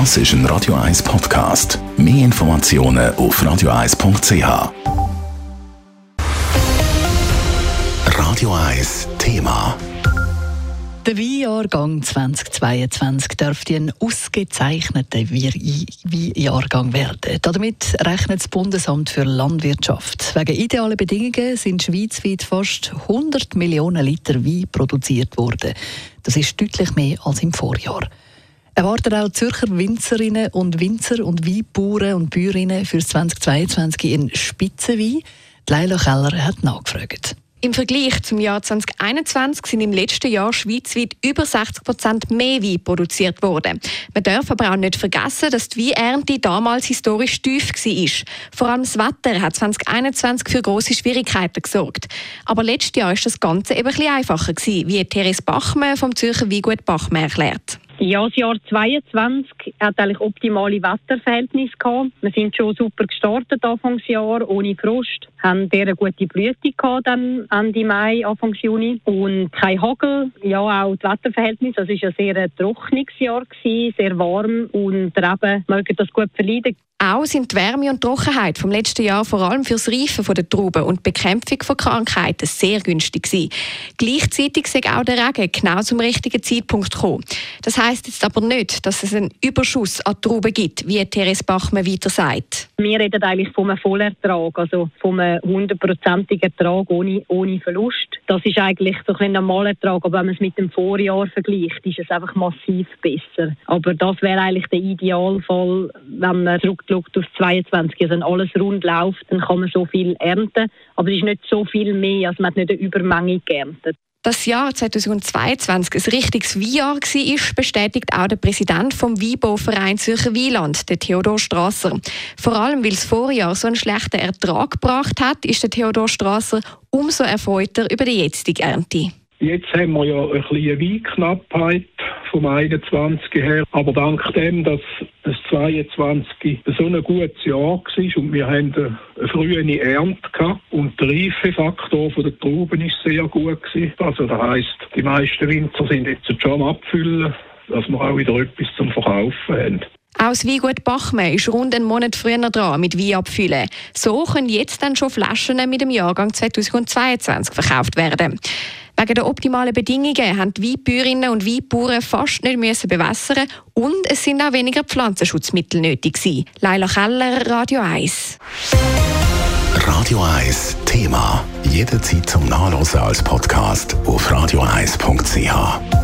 Das ist ein Radio 1 Podcast. Mehr Informationen auf radio1.ch. Radio 1 Thema. Der Weinjahrgang 2022 dürfte ein ausgezeichneter Weinjahrgang werden. Damit rechnet das Bundesamt für Landwirtschaft. Wegen idealen Bedingungen sind schweizweit fast 100 Millionen Liter Wein produziert worden. Das ist deutlich mehr als im Vorjahr. Erwarten auch Zürcher Winzerinnen und Winzer und Weinbauern und Bäuerinnen für 2022 einen Spitzenwein? Leila Keller hat nachgefragt. Im Vergleich zum Jahr 2021 sind im letzten Jahr schweizweit über 60 Prozent mehr Wein produziert worden. Man darf aber auch nicht vergessen, dass die Weinernte damals historisch tief war. Vor allem das Wetter hat 2021 für große Schwierigkeiten gesorgt. Aber letztes Jahr ist das Ganze eben ein bisschen einfacher wie Therese Bachmann vom Zürcher Weingut Bachmann erklärt. Ja, das Jahr 2022 hat eigentlich optimale Wetterverhältnisse gehabt. Wir sind schon super gestartet Anfangsjahr, ohne Frost. Haben sehr gute Blüte gehabt dann Ende Mai, Anfang Juni. Und kein Hagel. Ja, auch das Wetterverhältnis. Also es war ein sehr trockenes Jahr gewesen, sehr warm und die Reben mögen das gut verleiden. Auch sind die Wärme und Trockenheit vom letzten Jahr vor allem fürs Reifen der Trauben und die Bekämpfung von Krankheiten sehr günstig gewesen. Gleichzeitig ist auch der Regen genau zum richtigen Zeitpunkt gekommen. Das heißt jetzt aber nicht, dass es einen Überschuss an Trauben gibt, wie Therese Bachmann weiter sagt. Wir reden eigentlich einem Vollertrag, also von einem hundertprozentigen Ertrag ohne, ohne Verlust. Das ist eigentlich so ein normaler Ertrag, aber wenn man es mit dem Vorjahr vergleicht, ist es einfach massiv besser. Aber das wäre eigentlich der Idealfall, wenn man zurückschaut auf 22, also wenn alles rund läuft, dann kann man so viel ernten. Aber es ist nicht so viel mehr, also man hat nicht eine Übermenge geerntet. Das Jahr 2022 ein richtiges Weinjahr war, bestätigt auch der Präsident vom Weinbauverein Zürcher Wieland, der Theodor Strasser. Vor allem, weil das Vorjahr so einen schlechten Ertrag gebracht hat, ist der Theodor Strasser umso erfreuter über die jetzige Ernte. Jetzt haben wir ja ein bisschen Weinknappheit vom 21 her, aber dank dem, dass das 22 so ein gutes Jahr war und wir haben eine frühe Ernte gehabt und der Reifefaktor der Trauben ist sehr gut gewesen. Also das heisst, die meisten Winzer sind jetzt schon am Abfüllen, dass wir auch wieder etwas zum Verkaufen haben. Auch das Weingut Bachmann ist rund einen Monat früher dran mit Wein abfüllen. So können jetzt dann schon Flaschen mit dem Jahrgang 2022 verkauft werden. Wegen der optimalen Bedingungen haben die Weinbäuerinnen und Weinbauern fast nicht müssen bewässern und es sind auch weniger Pflanzenschutzmittel nötig. Leila Keller, Radio 1. Radio 1 Thema. Jederzeit zum Nachlesen als Podcast auf radio1.ch.